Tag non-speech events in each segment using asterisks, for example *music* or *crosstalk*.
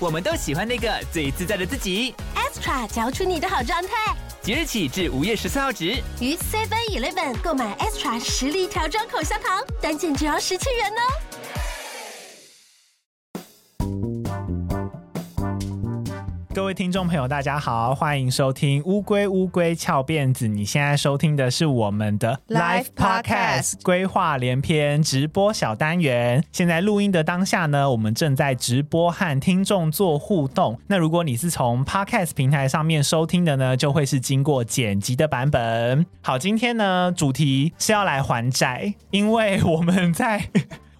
我们都喜欢那个最自在的自己。Extra 嚼出你的好状态。即日起至五月十四号止，于 Seven Eleven 购买 Extra 实力调装口香糖，单件只要十七元哦。各位听众朋友，大家好，欢迎收听《乌龟乌龟翘辫子》。你现在收听的是我们的 Live Podcast 规划连篇直播小单元。现在录音的当下呢，我们正在直播和听众做互动。那如果你是从 Podcast 平台上面收听的呢，就会是经过剪辑的版本。好，今天呢，主题是要来还债，因为我们在。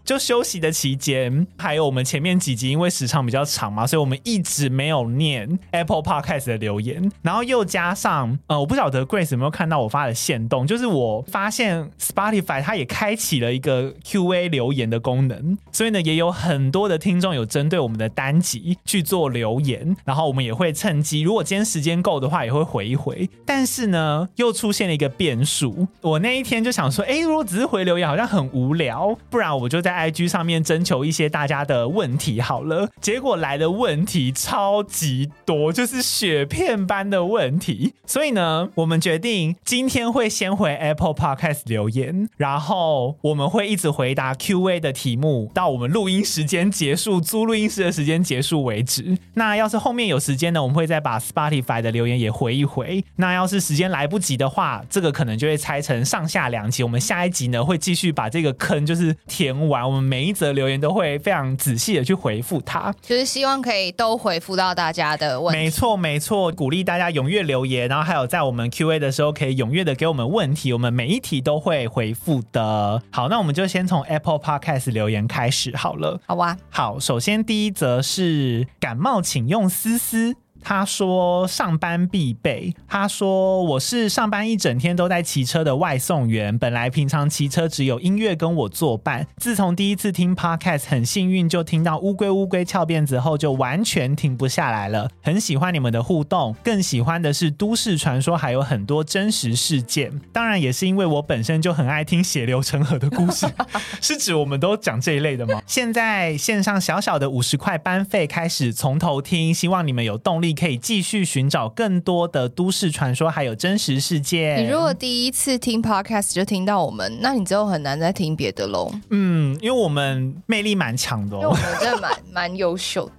就休息的期间，还有我们前面几集因为时长比较长嘛，所以我们一直没有念 Apple Podcast 的留言。然后又加上，呃，我不晓得 Grace 有没有看到我发的线动，就是我发现 Spotify 它也开启了一个 QA 留言的功能，所以呢，也有很多的听众有针对我们的单集去做留言。然后我们也会趁机，如果今天时间够的话，也会回一回。但是呢，又出现了一个变数。我那一天就想说，哎，如果只是回留言，好像很无聊，不然我就在。IG 上面征求一些大家的问题好了，结果来的问题超级多，就是雪片般的问题。所以呢，我们决定今天会先回 Apple Podcast 留言，然后我们会一直回答 QA 的题目，到我们录音时间结束、租录音室的时间结束为止。那要是后面有时间呢，我们会再把 Spotify 的留言也回一回。那要是时间来不及的话，这个可能就会拆成上下两集。我们下一集呢，会继续把这个坑就是填完。我们每一则留言都会非常仔细的去回复他，就是希望可以都回复到大家的问题。没错，没错，鼓励大家踊跃留言，然后还有在我们 Q&A 的时候可以踊跃的给我们问题，我们每一题都会回复的。好，那我们就先从 Apple Podcast 留言开始好了。好吧。好，首先第一则是感冒请用思思。他说上班必备。他说我是上班一整天都在骑车的外送员，本来平常骑车只有音乐跟我作伴，自从第一次听 Podcast 很幸运就听到乌龟乌龟翘辫子后，就完全停不下来了。很喜欢你们的互动，更喜欢的是都市传说，还有很多真实事件。当然也是因为我本身就很爱听血流成河的故事，*laughs* 是指我们都讲这一类的吗？现在线上小小的五十块班费开始从头听，希望你们有动力。可以继续寻找更多的都市传说，还有真实事件。你如果第一次听 podcast 就听到我们，那你之后很难再听别的喽。嗯，因为我们魅力蛮强的哦，我们真的蛮蛮优秀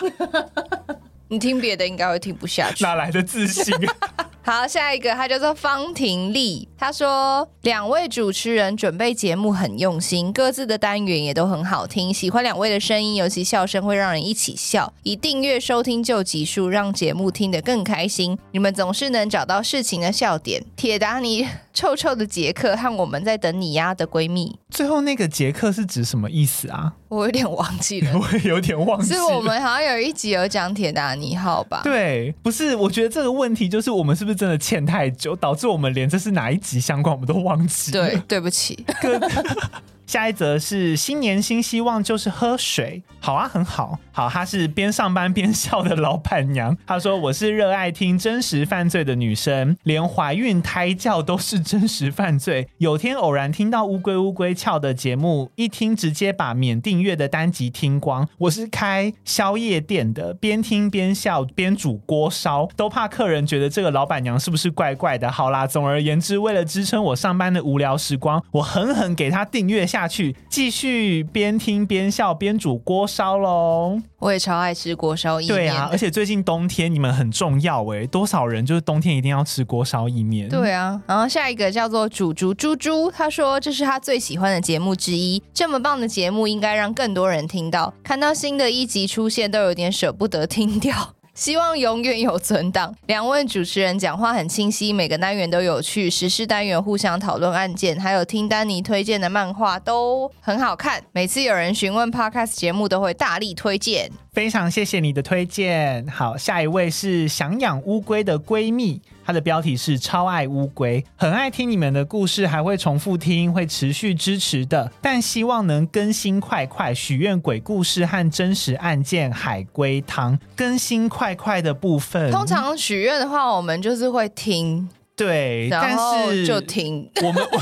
的。*laughs* 你听别的应该会听不下去，哪来的自信？好，下一个他叫做方婷丽，他说两位主持人准备节目很用心，各自的单元也都很好听，喜欢两位的声音，尤其笑声会让人一起笑。以订阅收听旧集数，让节目听得更开心。你们总是能找到事情的笑点。铁达尼臭臭的杰克和我们在等你呀的闺蜜，*laughs* 最后那个杰克是指什么意思啊？*laughs* 我有点忘记了，我有点忘记了。是我们好像有一集有讲铁达尼号吧？对，不是，我觉得这个问题就是我们是不是真的欠太久，导致我们连这是哪一集相关我们都忘记了。对，对不起。下一则是新年新希望，就是喝水。好啊，很好。好，她是边上班边笑的老板娘。她说：“我是热爱听真实犯罪的女生，连怀孕胎教都是真实犯罪。有天偶然听到乌龟乌龟翘的节目，一听直接把免订阅的单集听光。我是开宵夜店的，边听边笑边煮锅烧，都怕客人觉得这个老板娘是不是怪怪的。好啦，总而言之，为了支撑我上班的无聊时光，我狠狠给她订阅下。”去继续边听边笑边煮锅烧喽！我也超爱吃锅烧意面。对啊，而且最近冬天你们很重要哎，多少人就是冬天一定要吃锅烧意面？对啊，然后下一个叫做煮竹猪猪，他说这是他最喜欢的节目之一，这么棒的节目应该让更多人听到。看到新的一集出现，都有点舍不得听掉。希望永远有存档。两位主持人讲话很清晰，每个单元都有趣。时事单元互相讨论案件，还有听丹尼推荐的漫画都很好看。每次有人询问 Podcast 节目，都会大力推荐。非常谢谢你的推荐。好，下一位是想养乌龟的闺蜜，她的标题是超爱乌龟，很爱听你们的故事，还会重复听，会持续支持的。但希望能更新快快，许愿鬼故事和真实案件海龟汤更新快快的部分。通常许愿的话，我们就是会听。对，然后但是就停我们我，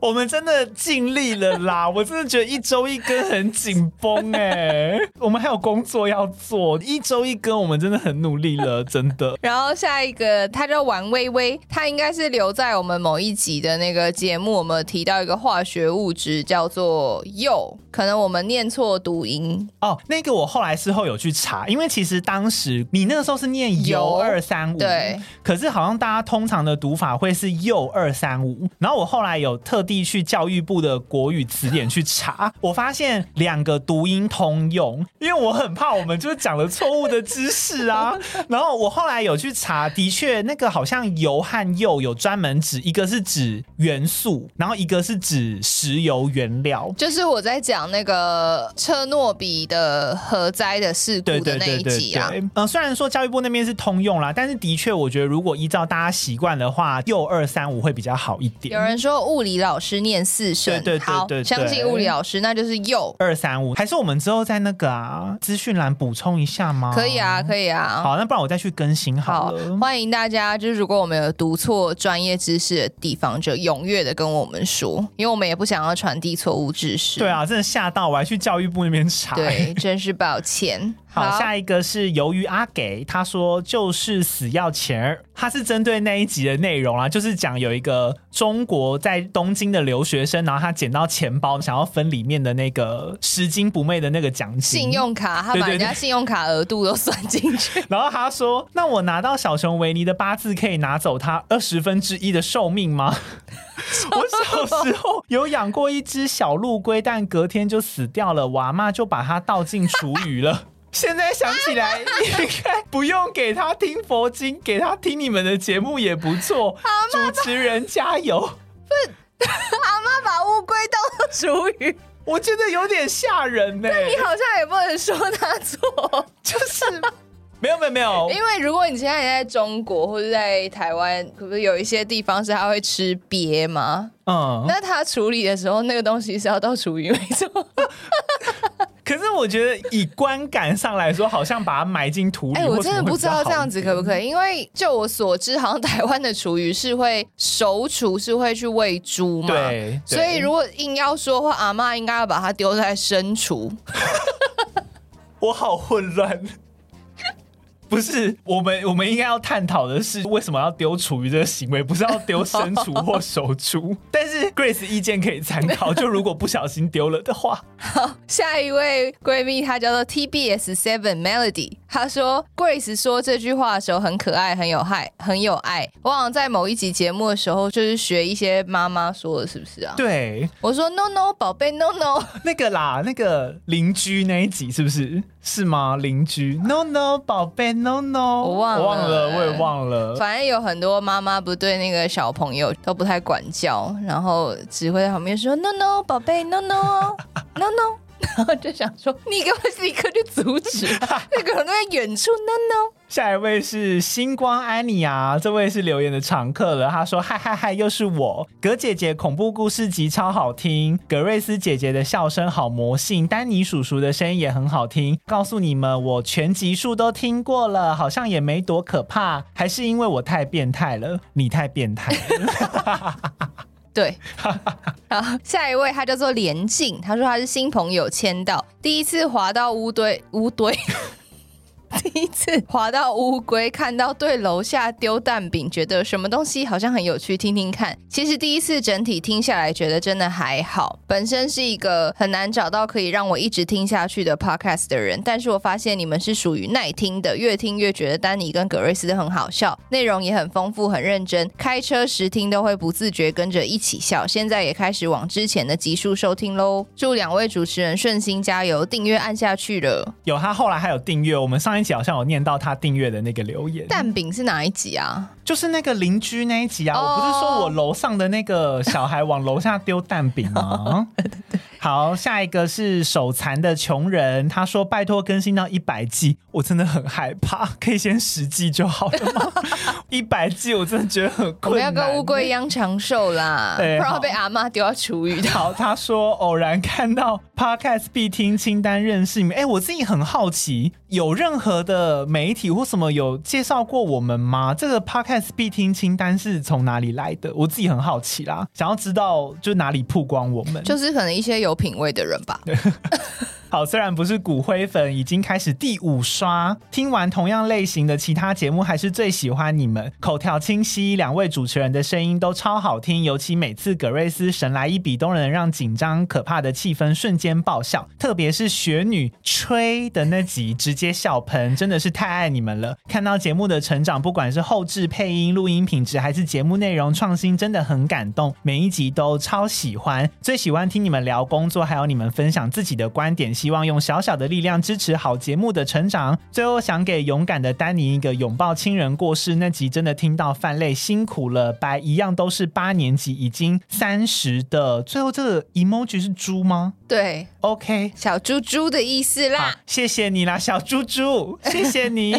*laughs* 我们真的尽力了啦！我真的觉得一周一更很紧绷哎，我们还有工作要做，一周一更我们真的很努力了，真的。然后下一个，他叫王微微，他应该是留在我们某一集的那个节目，我们有提到一个化学物质叫做铀，可能我们念错读音哦。那个我后来事后有去查，因为其实当时你那个时候是念铀二三五，对，可是好像大家通常的。读法会是右二三五，然后我后来有特地去教育部的国语词典去查，我发现两个读音通用，因为我很怕我们就是讲了错误的知识啊。*laughs* 然后我后来有去查，的确那个好像油和铀有专门指，一个是指元素，然后一个是指石油原料。就是我在讲那个车诺比的核灾的事故的那一集啊。嗯、呃，虽然说教育部那边是通用啦，但是的确我觉得如果依照大家习惯的话，铀二三五会比较好一点。有人说物理老师念四声，对对对对，对，相信物理老师，那就是右二三五。还是我们之后在那个啊资讯栏补充一下吗？可以啊，可以啊。好，那不然我再去更新好了。好，欢迎大家，就是如果我们有读错专业知识的地方，就踊跃的跟我们说，因为我们也不想要传递错误知识。对啊，真的吓到我，还去教育部那边查。对，真是抱歉。好，下一个是由于阿给，他说就是死要钱儿，他是针对那一集的内容啊，就是讲有一个中国在东京的留学生，然后他捡到钱包，想要分里面的那个拾金不昧的那个奖金，信用卡，他把人家信用卡额度都算进去，*laughs* 然后他说，那我拿到小熊维尼的八字，可以拿走他二十分之一的寿命吗？*laughs* 我小时候有养过一只小陆龟，但隔天就死掉了，我阿嬷就把它倒进厨余了。现在想起来，*laughs* 应该不用给他听佛经，给他听你们的节目也不错。*laughs* 主持人加油！*laughs* 不，阿妈把乌龟当做厨余，我觉得有点吓人呢。你好像也不能说他错，就是没有没有没有。因为如果你现在也在中国或者在台湾，可不是有一些地方是他会吃鳖吗？嗯，那他处理的时候，那个东西是要到厨余，没错。可是我觉得以观感上来说，好像把它埋进土里。哎、欸，我真的不知道这样子可不可以，因为就我所知，好像台湾的厨余是会熟厨，是会去喂猪嘛。对。所以如果硬要说的话，阿妈应该要把它丢在生厨。*laughs* 我好混乱。不是，我们我们应该要探讨的是为什么要丢厨余这个行为，不是要丢生厨或熟厨。但是 *laughs* Grace 意见可以参考，就如果不小心丢了的话。好，下一位闺蜜她叫做 TBS Seven Melody，她说 Grace 说这句话的时候很可爱，很有害，很有爱。我好像在某一集节目的时候，就是学一些妈妈说的，是不是啊？对，我说 No No 宝贝 No No 那个啦，那个邻居那一集是不是？是吗？邻居？No No，宝贝，No No，我忘了，我忘了，我也忘了。反正有很多妈妈不对那个小朋友都不太管教，然后只会在旁边说 No No，宝贝，No No，No No，, no 然后就想说你给我立刻去阻止，*laughs* 那个人都在远处 No No。下一位是星光安妮啊，这位是留言的常客了。他说：“嗨嗨嗨，又是我，葛姐姐恐怖故事集超好听，葛瑞斯姐姐的笑声好魔性，丹尼叔叔的声音也很好听。告诉你们，我全集数都听过了，好像也没多可怕，还是因为我太变态了，你太变态了。”对，*laughs* 然后，下一位他叫做连静，他说他是新朋友签到，第一次滑到乌堆乌堆。*laughs* 第一次滑到乌龟，看到对楼下丢蛋饼，觉得什么东西好像很有趣，听听看。其实第一次整体听下来，觉得真的还好。本身是一个很难找到可以让我一直听下去的 podcast 的人，但是我发现你们是属于耐听的，越听越觉得丹尼跟格瑞斯很好笑，内容也很丰富，很认真。开车时听都会不自觉跟着一起笑。现在也开始往之前的集数收听喽。祝两位主持人顺心加油，订阅按下去了。有他后来还有订阅，我们上一。好像有念到他订阅的那个留言。蛋饼是哪一集啊？就是那个邻居那一集啊。Oh. 我不是说我楼上的那个小孩往楼下丢蛋饼吗？*laughs* *laughs* 好，下一个是手残的穷人，他说拜托更新到一百季，我真的很害怕，*laughs* 可以先十季就好了吗？*laughs* 一百季我真的觉得很困难。我们要跟乌龟一样长寿啦，对不然会被阿妈丢到厨余的。好，他说偶然看到 Podcast 必听清单认识你们，哎，我自己很好奇，有任何的媒体或什么有介绍过我们吗？这个 Podcast 必听清单是从哪里来的？我自己很好奇啦，想要知道就哪里曝光我们，就是可能一些有有品味的人吧。*laughs* 好，虽然不是骨灰粉，已经开始第五刷。听完同样类型的其他节目，还是最喜欢你们。口条清晰，两位主持人的声音都超好听，尤其每次葛瑞斯神来一笔，都能让紧张可怕的气氛瞬间爆笑。特别是雪女吹的那集，直接笑喷，真的是太爱你们了。看到节目的成长，不管是后制配音、录音品质，还是节目内容创新，真的很感动。每一集都超喜欢，最喜欢听你们聊工作，还有你们分享自己的观点。希望用小小的力量支持好节目的成长。最后想给勇敢的丹尼一个拥抱，亲人过世那集真的听到泛泪，辛苦了。白一样都是八年级，已经三十的。最后这个 emoji 是猪吗？对，OK，小猪猪的意思啦。谢谢你啦，小猪猪，*laughs* 谢谢你。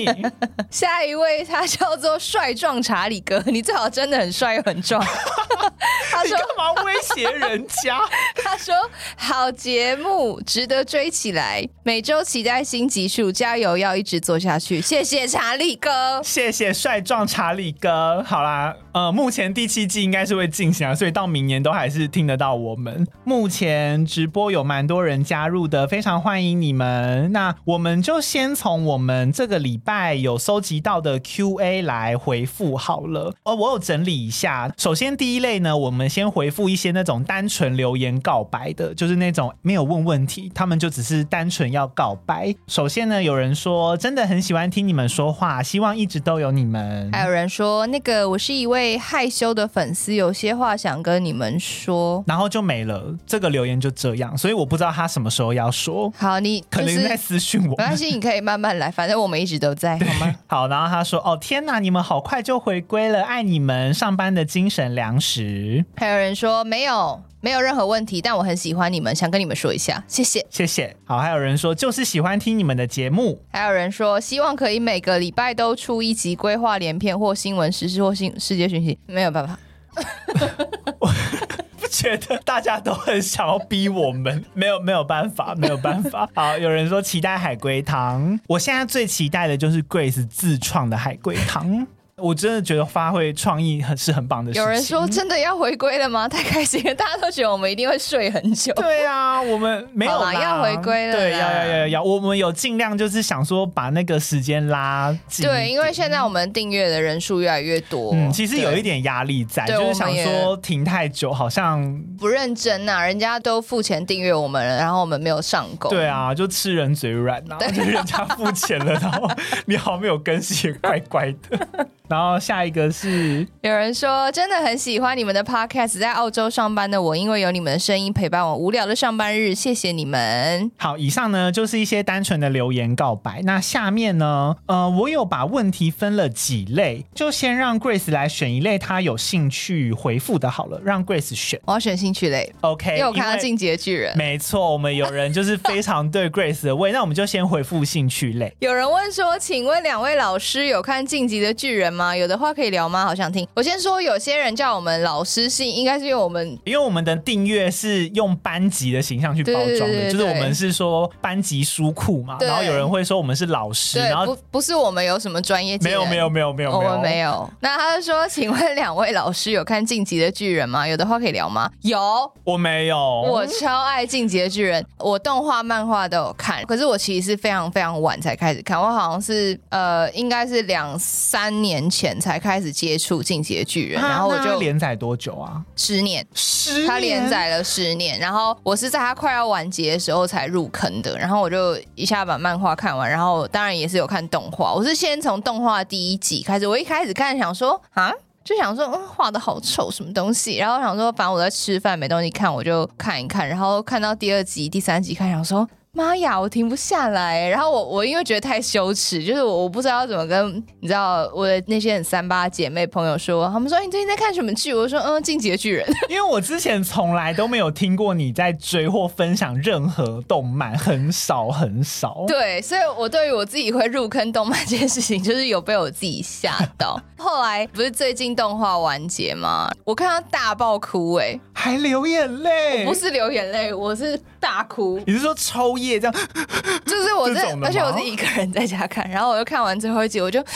下一位他叫做帅壮查理哥，*laughs* 你最好真的很帅又很壮。*laughs* 他说干嘛威胁人家？他说好节目值得追。起来，每周期待新集数，加油，要一直做下去。谢谢查理哥，谢谢帅壮查理哥。好啦，呃，目前第七季应该是会进行啊，所以到明年都还是听得到我们。目前直播有蛮多人加入的，非常欢迎你们。那我们就先从我们这个礼拜有收集到的 Q&A 来回复好了。哦，我有整理一下，首先第一类呢，我们先回复一些那种单纯留言告白的，就是那种没有问问题，他们就只。是单纯要告白。首先呢，有人说真的很喜欢听你们说话，希望一直都有你们。还有人说，那个我是一位害羞的粉丝，有些话想跟你们说，然后就没了。这个留言就这样，所以我不知道他什么时候要说。好，你、就是、可能在私讯我，没关系，你可以慢慢来，反正我们一直都在，好吗？*laughs* 好，然后他说，哦天哪，你们好快就回归了，爱你们，上班的精神粮食。还有人说没有。没有任何问题，但我很喜欢你们，想跟你们说一下，谢谢，谢谢。好，还有人说就是喜欢听你们的节目，还有人说希望可以每个礼拜都出一集规划连篇或新闻时事或新世界讯息，没有办法。*laughs* 觉得大家都很想要逼我们，*laughs* 没有没有办法，没有办法。*laughs* 好，有人说期待海龟汤，我现在最期待的就是 Grace 自创的海龟汤。我真的觉得发挥创意很是很棒的事情。有人说真的要回归了吗？太开心了，大家都觉得我们一定会睡很久。对啊，我们没有啦，要回归了。对，要要要要，我们有尽量就是想说把那个时间拉近。对，因为现在我们订阅的人数越来越多，嗯，其实有一点压力在，就是想说停太久好像不认真呐，人家都付钱订阅我们了，然后我们没有上钩。对啊，就吃人嘴软呐，就 *laughs* 人家付钱了，然后你好没有更新，也怪怪的。然后下一个是有人说真的很喜欢你们的 podcast，在澳洲上班的我，因为有你们的声音陪伴我无聊的上班日，谢谢你们。好，以上呢就是一些单纯的留言告白。那下面呢，呃，我有把问题分了几类，就先让 Grace 来选一类她有兴趣回复的，好了，让 Grace 选。我要选兴趣类，OK，因为我看到进击的巨人。没错，我们有人就是非常对 Grace 的胃，那我们就先回复兴趣类。有人问说，请问两位老师有看进击的巨人吗？有的话可以聊吗？好想听。我先说，有些人叫我们老师信，应该是因为我们因为我们的订阅是用班级的形象去包装的，就是我们是说班级书库嘛。然后有人会说我们是老师，然后不不是我们有什么专业？没有没有没有没有，我们没有。那他就说，请问两位老师有看《进击的巨人》吗？有的话可以聊吗？有，我没有。我超爱《进击的巨人》，我动画、漫画都有看，可是我其实是非常非常晚才开始看，我好像是呃，应该是两三年前。才开始接触《进击的巨人》，然后我就连载多久啊？十年，十年，他连载了十年。然后我是在他快要完结的时候才入坑的，然后我就一下把漫画看完，然后当然也是有看动画。我是先从动画第一集开始，我一开始看想说啊，就想说嗯，画的好丑，什么东西？然后想说反正我在吃饭没东西看，我就看一看。然后看到第二集、第三集，看想说。妈呀，我停不下来。然后我我因为觉得太羞耻，就是我我不知道怎么跟你知道我的那些很三八姐妹朋友说，他们说你最近在看什么剧？我说嗯，进击的巨人。*laughs* 因为我之前从来都没有听过你在追或分享任何动漫，很少很少。对，所以我对于我自己会入坑动漫这件事情，就是有被我自己吓到。*laughs* 后来不是最近动画完结吗？我看到大爆哭哎、欸，还流眼泪？不是流眼泪，我是大哭。你是说抽夜这样？*laughs* 就是我是，而且我是一个人在家看，然后我就看完最后一集，我就。*laughs*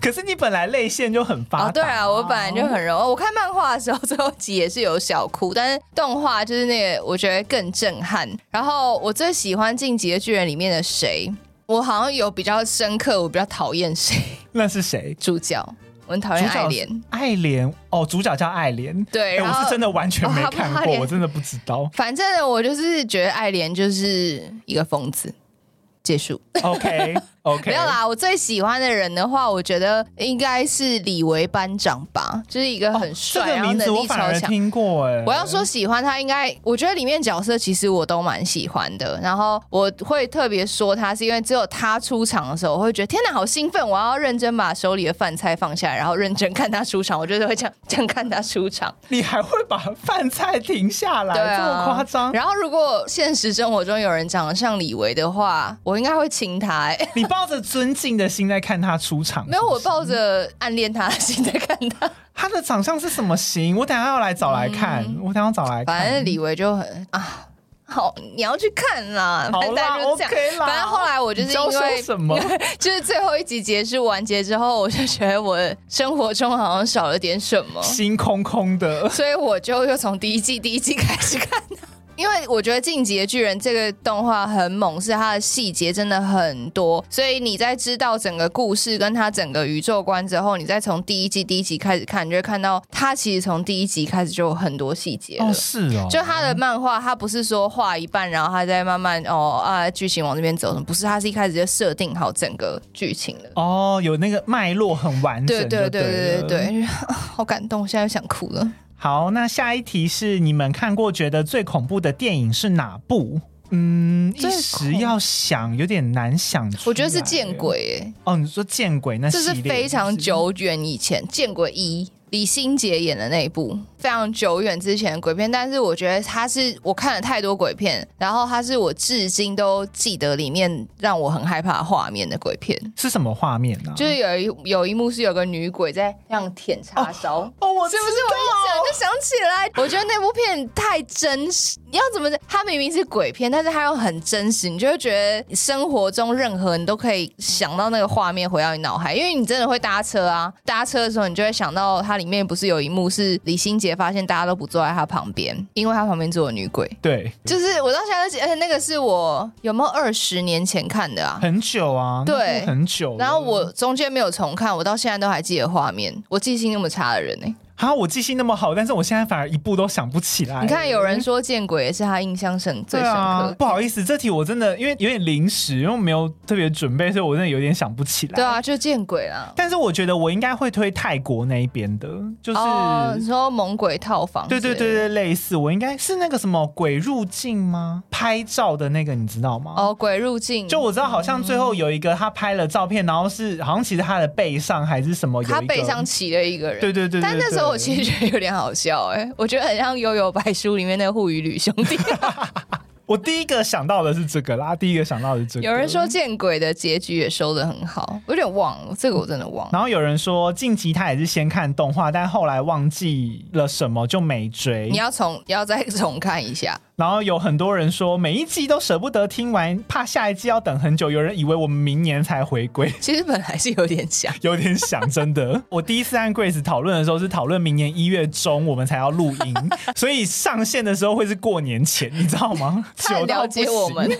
可是你本来泪腺就很发达、啊，哦，对啊，我本来就很柔。我看漫画的时候，*laughs* 最后集也是有小哭，但是动画就是那个，我觉得更震撼。然后我最喜欢《进击的巨人》里面的谁？我好像有比较深刻，我比较讨厌谁？那是谁？主角，我很讨厌爱莲。爱莲哦，主角叫爱莲。对、欸，我是真的完全没看过，哦、我真的不知道。反正我就是觉得爱莲就是一个疯子。结束。OK OK，没有啦。我最喜欢的人的话，我觉得应该是李维班长吧，就是一个很帅，然后能力超强。听过哎。我要说喜欢他，应该我觉得里面角色其实我都蛮喜欢的。然后我会特别说他，是因为只有他出场的时候，我会觉得天哪，好兴奋！我要认真把手里的饭菜放下来，然后认真看他出场。我觉得会这样 *laughs* 这样看他出场。你还会把饭菜停下来？对啊，这么夸张？然后如果现实生活中有人长得像李维的话，我。应该会亲他！*laughs* 你抱着尊敬的心在看他出场？没有，我抱着暗恋他的心在看他。他的长相是什么型？我等下要来找来看。嗯、我等下要找来看。反正李维就很啊，好，你要去看啦。好啦，*laughs* OK 啦。反正后来我就是因为什么？*laughs* 就是最后一集结束完结之后，我就觉得我生活中好像少了点什么，心空空的。所以我就又从第一季第一季开始看。因为我觉得《进击的巨人》这个动画很猛，是它的细节真的很多，所以你在知道整个故事跟它整个宇宙观之后，你再从第一季第一集开始看，你就会看到它其实从第一集开始就有很多细节了。哦，是哦。就它的漫画，它不是说画一半，然后它再慢慢哦啊剧情往这边走，不是，它是一开始就设定好整个剧情的。哦，有那个脉络很完整。对对对对对对，*laughs* 好感动，现在想哭了。好，那下一题是你们看过觉得最恐怖的电影是哪部？嗯，一时要想有点难想。我觉得是见鬼哎。哦，你说见鬼那？这是非常久远以前见鬼一。李心洁演的那一部非常久远之前的鬼片，但是我觉得他是我看了太多鬼片，然后他是我至今都记得里面让我很害怕画面的鬼片。是什么画面呢？就是有一有一幕是有个女鬼在这样舔叉烧。哦，哦，我是不是我想起来？我觉得那部片太真实。你要怎么讲？它明明是鬼片，但是它又很真实，你就会觉得生活中任何你都可以想到那个画面回到你脑海，因为你真的会搭车啊，*laughs* 搭车的时候你就会想到它。里面不是有一幕是李心洁发现大家都不坐在他旁边，因为他旁边坐了女鬼。对，就是我到现在都记得，而且那个是我有没有二十年前看的啊？很久啊，对，很久。然后我中间没有重看，我到现在都还记得画面。我记性那么差的人呢、欸？好，我记性那么好，但是我现在反而一步都想不起来。你看，有人说见鬼也是他印象深最深刻。啊。不好意思，这题我真的因为有点临时，因为没有特别准备，所以我真的有点想不起来。对啊，就见鬼了。但是我觉得我应该会推泰国那一边的，就是、哦、你说猛鬼套房。对对对对，类似。我应该是那个什么鬼入境吗？拍照的那个你知道吗？哦，鬼入境。就我知道，好像最后有一个他拍了照片，然后是好像其实他的背上还是什么，他背上骑了一个人。对对对，对，对，对，但那时候我其实觉得有点。好笑哎、欸，我觉得很像《悠悠白书》里面那个护羽吕兄弟。*laughs* 我第一个想到的是这个啦，第一个想到的是这个。有人说《见鬼》的结局也收的很好，我有点忘了这个，我真的忘了。然后有人说《近期》他也是先看动画，但后来忘记了什么就没追。你要重，要再重看一下。然后有很多人说每一季都舍不得听完，怕下一季要等很久。有人以为我们明年才回归，*laughs* 其实本来是有点想，*laughs* 有点想，真的。*laughs* 我第一次和 Grace 讨论的时候是讨论明年一月中我们才要录音，所以上线的时候会是过年前，你知道吗？太了解我们。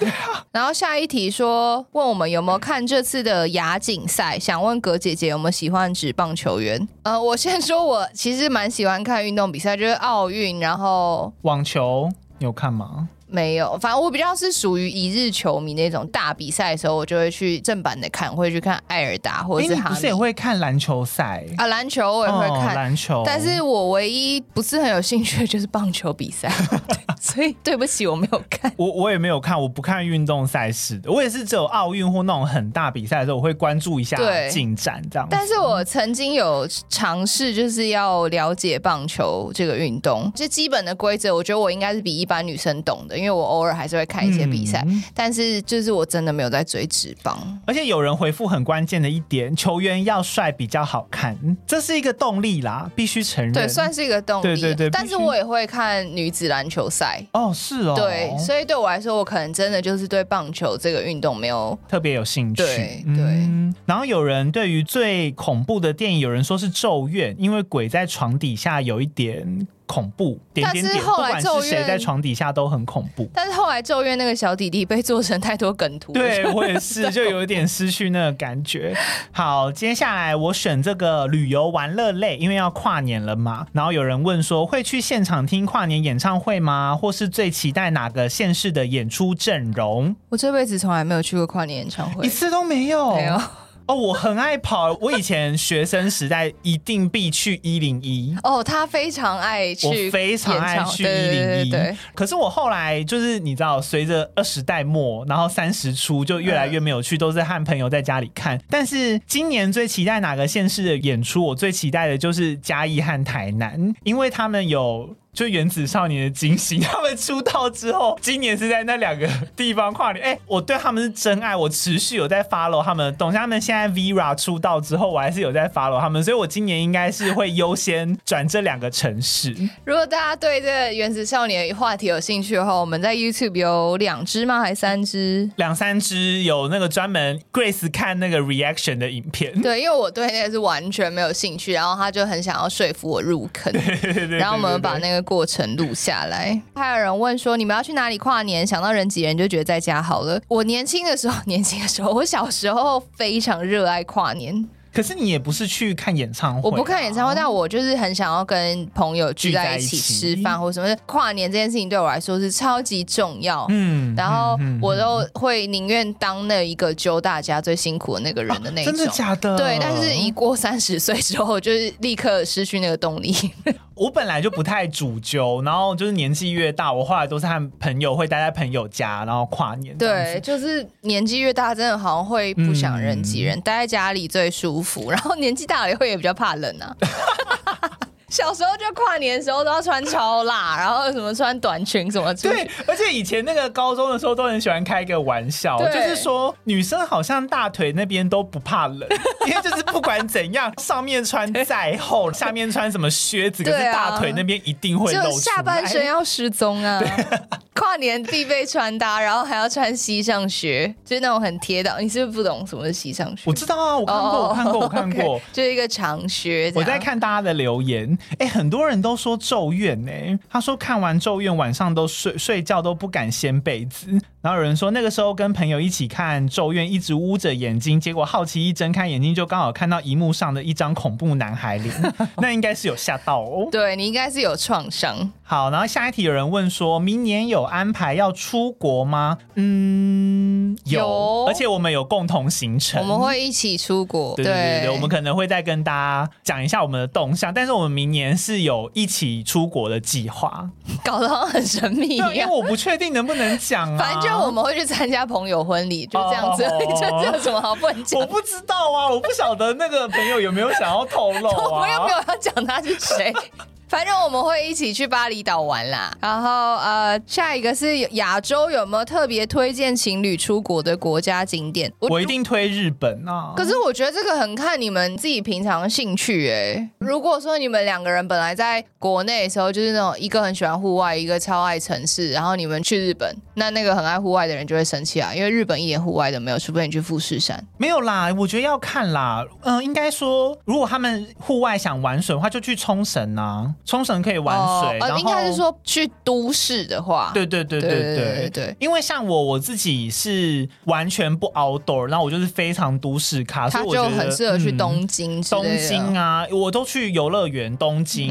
然后下一题说问我们有没有看这次的亚锦赛，想问葛姐姐有没有喜欢职棒球员？呃，我先说我其实蛮喜欢看运动比赛，就是奥运，然后网球。你有看吗？没有，反正我比较是属于一日球迷那种，大比赛的时候我就会去正版的看，会去看艾尔达或者是哈。你不是也会看篮球赛啊？篮球我也会看篮、哦、球，但是我唯一不是很有兴趣的就是棒球比赛，*laughs* 所以对不起我没有看。我我也没有看，我不看运动赛事的，我也是只有奥运或那种很大比赛的时候我会关注一下进展这样。但是我曾经有尝试就是要了解棒球这个运动，这基本的规则，我觉得我应该是比一般女生懂的，因为我偶尔还是会看一些比赛，嗯，但是就是我真的没有在追职棒。而且有人回复很关键的一点，球员要帅比较好看，这是一个动力啦，必须承认。对，算是一个动力。对对对，但是我也会看女子篮球赛。哦，是哦。对，所以对我来说，我可能真的就是对棒球这个运动没有特别有兴趣。对对，嗯。然后有人对于最恐怖的电影，有人说是《咒怨》，因为鬼在床底下有一点。恐怖点点点，但是后来咒怨，不管是谁在床底下都很恐怖。但是后来咒怨那个小弟弟被做成太多梗图，对 *laughs* 我也是，就有一点失去那个感觉。好，接下来我选这个旅游玩乐类，因为要跨年了嘛。然后有人问说，会去现场听跨年演唱会吗？或是最期待哪个县市的演出阵容？我这辈子从来没有去过跨年演唱会，一次都没有。没有。哦，我很爱跑。我以前学生时代一定必去一零一。哦，他非常爱去，我非常爱去一零一。可是我后来就是你知道，随着二十代末，然后三十初，就越来越没有去，都是和朋友在家里看。但是今年最期待哪个县市的演出？我最期待的就是嘉义和台南，因为他们有。就原子少年的惊喜，他们出道之后，今年是在那两个地方跨年。哎、欸，我对他们是真爱，我持续有在 follow 他们。懂他们现在 Vera 出道之后，我还是有在 follow 他们，所以我今年应该是会优先转这两个城市。如果大家对这个原子少年话题有兴趣的话，我们在 YouTube 有两支吗？还是三支？两三支，有那个专门 Grace 看那个 reaction 的影片。对，因为我对那个是完全没有兴趣，然后他就很想要说服我入坑。*laughs* 然后我们把那个。过程录下来，还有人问说，你们要去哪里跨年？想到人挤人就觉得在家好了。我年轻的时候，*laughs* 年轻的时候，我小时候非常热爱跨年。可是你也不是去看演唱会，啊，我不看演唱会，但我就是很想要跟朋友聚在一起吃饭或什么。跨年这件事情对我来说是超级重要，嗯，然后我都会宁愿当那一个揪大家最辛苦的那个人的那种。啊、真的假的？对，但是一过三十岁之后，就是立刻失去那个动力。*laughs* 我本来就不太主揪，然后就是年纪越大，我后来都是和朋友会待在朋友家，然后跨年。对，就是年纪越大，真的好像会不想人挤人，嗯，待在家里最舒服。然后年纪大了以后也比较怕冷啊。小时候就跨年的时候都要穿超辣，然后什么穿短裙什么。对，而且以前那个高中的时候都很喜欢开一个玩笑，就是说女生好像大腿那边都不怕冷，*laughs* 因为就是不管怎样，上面穿再厚，下面穿什么靴子，可是大腿那边一定会露出来，就下半身要失踪啊。*laughs* 跨年必备穿搭，然后还要穿膝上靴，就是那种很贴的。你是不是不懂什么是膝上靴？我知道啊，我看过，oh, 我看过，我看过. *laughs* 就是一个长靴。我在看大家的留言。哎、欸，很多人都说咒怨呢、欸。他说看完咒怨晚上都睡睡觉都不敢掀被子。然后有人说那个时候跟朋友一起看咒怨，一直捂着眼睛，结果好奇一睁开眼睛就刚好看到荧幕上的一张恐怖男孩脸，*laughs* 那应该是有吓到哦。对，你应该是有创伤。好，然后下一题有人问说明年有安排要出国吗？嗯，有，有，而且我们有共同行程，我们会一起出国。对，我们可能会再跟大家讲一下我们的动向，但是我们明年是有一起出国的计划，搞得好像很神秘一样，因为我不确定能不能讲啊。反正就我们会去参加朋友婚礼，就这样子，哦、*laughs* 就这有什么好不能讲？我不知道啊，我不晓得那个朋友有没有想要透露啊？*laughs* 我又没有要讲他是谁。反正我们会一起去巴厘岛玩啦，然后呃，下一个是亚洲有没有特别推荐情侣出国的国家景点？我，我一定推日本啊！可是我觉得这个很看你们自己平常的兴趣哎。如果说你们两个人本来在国内的时候就是那种一个很喜欢户外，一个超爱城市，然后你们去日本，那那个很爱户外的人就会生气啊，因为日本一点户外都没有，除非你去富士山。没有啦，我觉得要看啦。嗯、呃，应该说如果他们户外想玩水的话，就去冲绳啊。冲绳可以玩水，呃，应该是说去都市的话，对对对对对对对。因为像我我自己是完全不 outdoor，然后我就是非常都市咖，所以我就很适合去东京。东京啊，我都去游乐园，东京，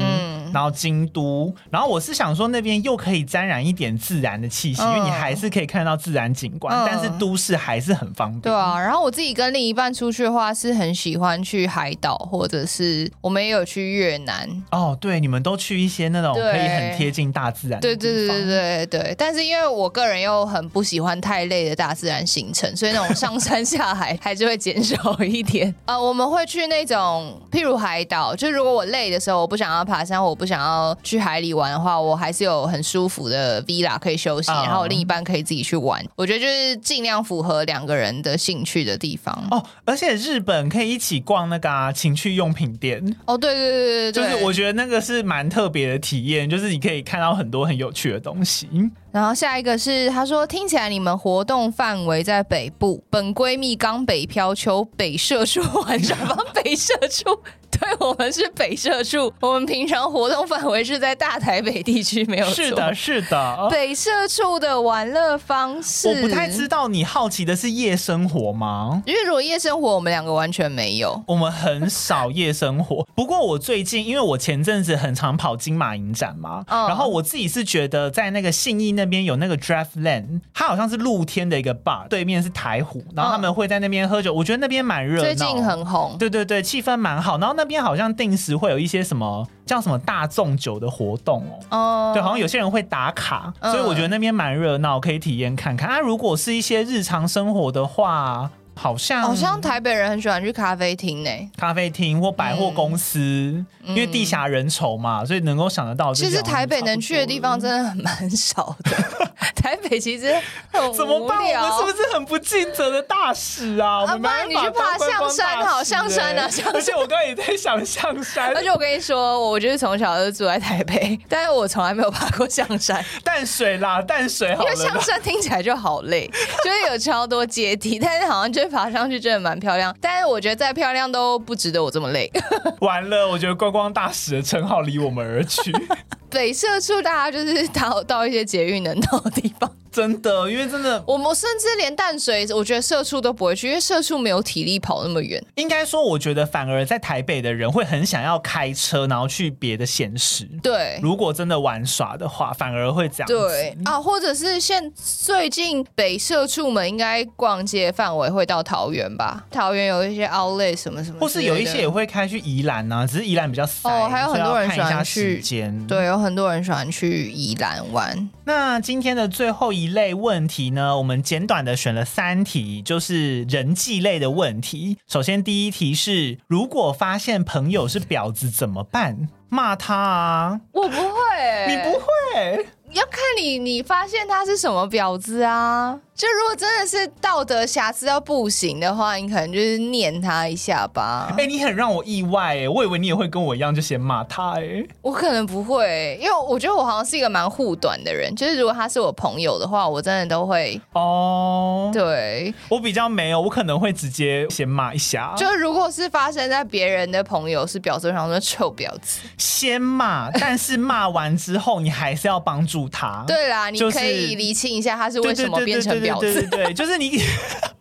然后京都，然后我是想说那边又可以沾染一点自然的气息，因为你还是可以看到自然景观，但是都市还是很方便。对啊，然后我自己跟另一半出去的话，是很喜欢去海岛，或者是我们也有去越南。哦，对，你们都去一些那种可以很贴近大自然的。对对对对对对。但是因为我个人又很不喜欢太累的大自然行程，所以那种上山下海 *laughs* 还是会减少一点。啊、*laughs* 呃，我们会去那种，譬如海岛，就如果我累的时候，我不想要爬山，我不想要去海里玩的话，我还是有很舒服的 villa 可以休息，然后我另一半可以自己去玩。我觉得就是尽量符合两个人的兴趣的地方哦。而且日本可以一起逛那个、啊、情趣用品店哦，对对对对对，就是我觉得那个是蛮蛮特别的体验，就是你可以看到很多很有趣的东西。然后下一个是他说，听起来你们活动范围在北部，本闺蜜刚北漂，求北社出玩耍，帮北社出。*laughs* 对，我们是北社处，我们平常活动范围是在大台北地区，没有错。是的，是的。北社处的玩乐方式，我不太知道。你好奇的是夜生活吗？因为如果夜生活，我们两个完全没有，我们很少夜生活。*laughs* 不过我最近，因为我前阵子很常跑金马影展嘛，嗯、然后我自己是觉得在那个信义那边有那个 Draftland，它好像是露天的一个 bar，对面是台湖，然后他们会在那边喝酒，我觉得那边蛮热闹，最近很红。对对对，气氛蛮好。然后那边好像定时会有一些什么叫什么大众酒的活动哦，对，好像有些人会打卡，所以我觉得那边蛮热闹，可以体验看看。啊，如果是一些日常生活的话。好像好像台北人很喜欢去咖啡厅呢，咖啡厅或百货公司，嗯、因为地下人稠嘛，所以能够想得到。其实台北能去的地方真的很蛮少的。*laughs* 台北其实很。怎么办？我们是不是很不尽责的大使啊？啊，不然你去爬象山好，象山啊，象山。而且我刚刚也在想象山。而且我跟你说，我就是从小就住在台北，但是我从来没有爬过象山。淡水啦，淡水好。因为象山听起来就好累，*laughs* 就是有超多阶梯，但是好像就。*laughs* 爬上去真的蛮漂亮，但是我觉得再漂亮都不值得我这么累。*laughs* 完了，我觉得观光大使的称号离我们而去。*laughs* 北社处大家就是到到一些捷运能到的地方。真的，因为真的，我们甚至连淡水，我觉得社畜都不会去，因为社畜没有体力跑那么远。应该说，我觉得反而在台北的人会很想要开车，然后去别的县市。对，如果真的玩耍的话，反而会这样。对啊，或者是现最近北社畜们应该逛街范围会到桃园吧？桃园有一些 outlet 什么什么，或是有一些也会开去宜兰啊，只是宜兰比较少。哦，还有很多人喜欢去，对，有很多人喜欢去宜兰玩。那今天的最后一类问题呢，我们简短的选了三题，就是人际类的问题。首先，第一题是：如果发现朋友是婊子怎么办？骂他啊？我不会，你不会？要看你，你发现他是什么婊子啊？就如果真的是道德瑕疵到不行的话，你可能就是念他一下吧。哎、欸，你很让我意外哎，我以为你也会跟我一样就先骂他哎。我可能不会，因为我觉得我好像是一个蛮护短的人。就是如果他是我朋友的话，我真的都会哦。对，我比较没有，我可能会直接先骂一下。就如果是发生在别人的朋友是婊子，我想说臭婊子，先骂，但是骂完之后你还是要帮助他。*laughs* 对啦，你可以厘清一下他是为什么变成对对对，就是你，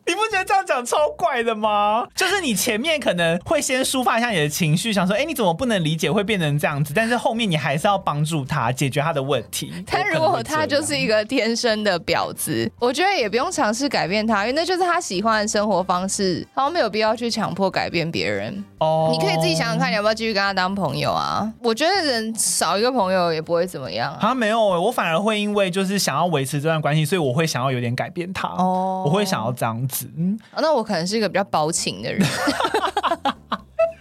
你不觉得这样讲超怪的吗？就是你前面可能会先抒发一下你的情绪，想说，哎，你怎么不能理解会变成这样子？但是后面你还是要帮助他解决他的问题。但如果他就是一个天生的婊子，我觉得也不用尝试改变他，因为那就是他喜欢的生活方式，好像没有必要去强迫改变别人。哦，你可以自己想想看，你要不要继续跟他当朋友啊？我觉得人少一个朋友也不会怎么样啊。他没有，我反而会因为就是想要维持这段关系，所以我会想要有点改变他。哦，我会想要这样子。嗯，那我可能是一个比较薄情的人。*laughs*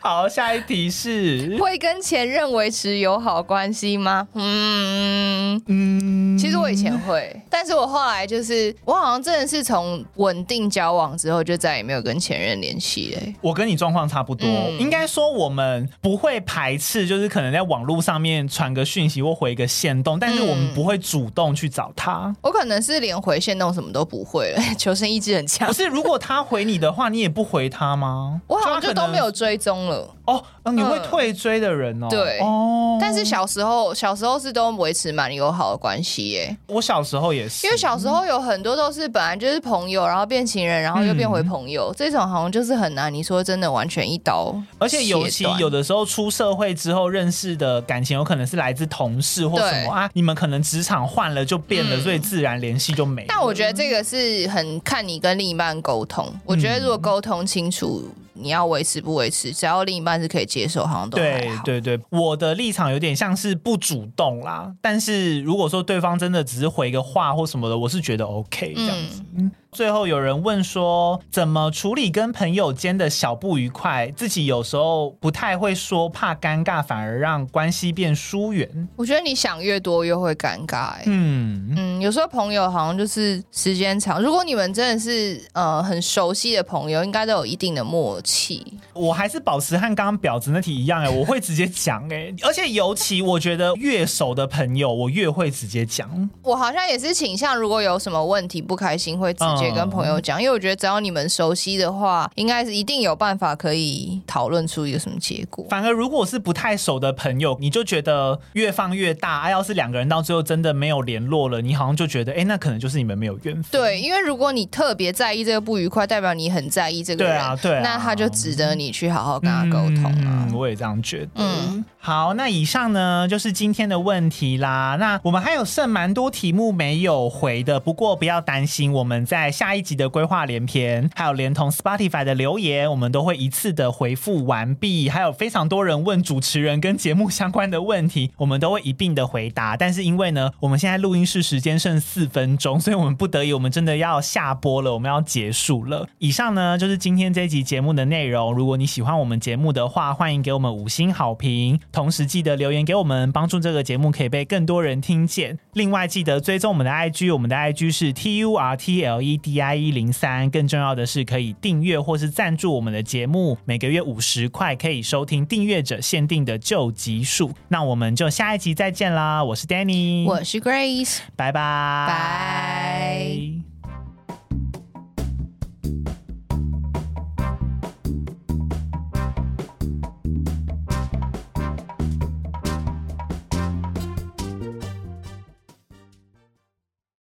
好，下一题是会跟前任维持友好关系吗？嗯嗯，其实我以前会，但是我后来就是我好像真的是从稳定交往之后就再也没有跟前任联系嘞。我跟你状况差不多，嗯、应该说我们不会排斥，就是可能在网络上面传个讯息或回个线动，但是我们不会主动去找他。我可能是连回线动什么都不会了，*laughs* 求生意志很强。不是，如果他回你的话，你也不回他吗？我好像就都没有追踪了。了。哦，你会退追的人哦？对哦。但是小时候，小时候是都维持蛮友好的关系耶。我小时候也是，因为小时候有很多都是本来就是朋友，然后变情人，然后又变回朋友，嗯、这种好像就是很难。你说真的，完全一刀。而且尤其有的时候出社会之后认识的感情，有可能是来自同事或什么啊，你们可能职场换了就变了，嗯、所以自然联系就没了。但我觉得这个是很看你跟另一半沟通。我觉得如果沟通清楚。你要维持不维持，只要另一半是可以接受，好像都。对对对，我的立场有点像是不主动啦，但是如果说对方真的只是回个话或什么的，我是觉得 OK 这样子。嗯最后有人问说，怎么处理跟朋友间的小不愉快？自己有时候不太会说，怕尴尬，反而让关系变疏远。我觉得你想越多，越会尴尬。嗯嗯，有时候朋友好像就是时间长，如果你们真的是呃很熟悉的朋友，应该都有一定的默契。我还是保持和刚刚婊子那题一样哎，我会直接讲哎，而且尤其我觉得越熟的朋友，我越会直接讲。我好像也是倾向，如果有什么问题不开心，会直接。跟朋友讲，因为我觉得只要你们熟悉的话，应该是一定有办法可以讨论出一个什么结果。反而如果是不太熟的朋友，你就觉得越放越大。啊，要是两个人到最后真的没有联络了，你好像就觉得，哎，那可能就是你们没有缘分。对，因为如果你特别在意这个不愉快，代表你很在意这个人，对啊，对啊，那他就值得你去好好跟他沟通啊。嗯，我也这样觉得。嗯，好，那以上呢就是今天的问题啦。那我们还有剩蛮多题目没有回的，不过不要担心，我们在下一集的规划连篇，还有连同 Spotify 的留言，我们都会一次的回复完毕。还有非常多人问主持人跟节目相关的问题，我们都会一并的回答。但是因为呢，我们现在录音室时间剩四分钟，所以我们不得已，我们真的要下播了，我们要结束了。以上呢就是今天这一集节目的内容。如果你喜欢我们节目的话，欢迎给我们五星好评，同时记得留言给我们，帮助这个节目可以被更多人听见。另外记得追踪我们的 IG，我们的 IG 是 T U R T L E *laughs* D I E 零三，更重要的是可以订阅或是赞助我们的节目，每个月五十块可以收听订阅者限定的旧集数。那我们就下一集再见啦！我是 Danny，我是 Grace，拜拜，拜。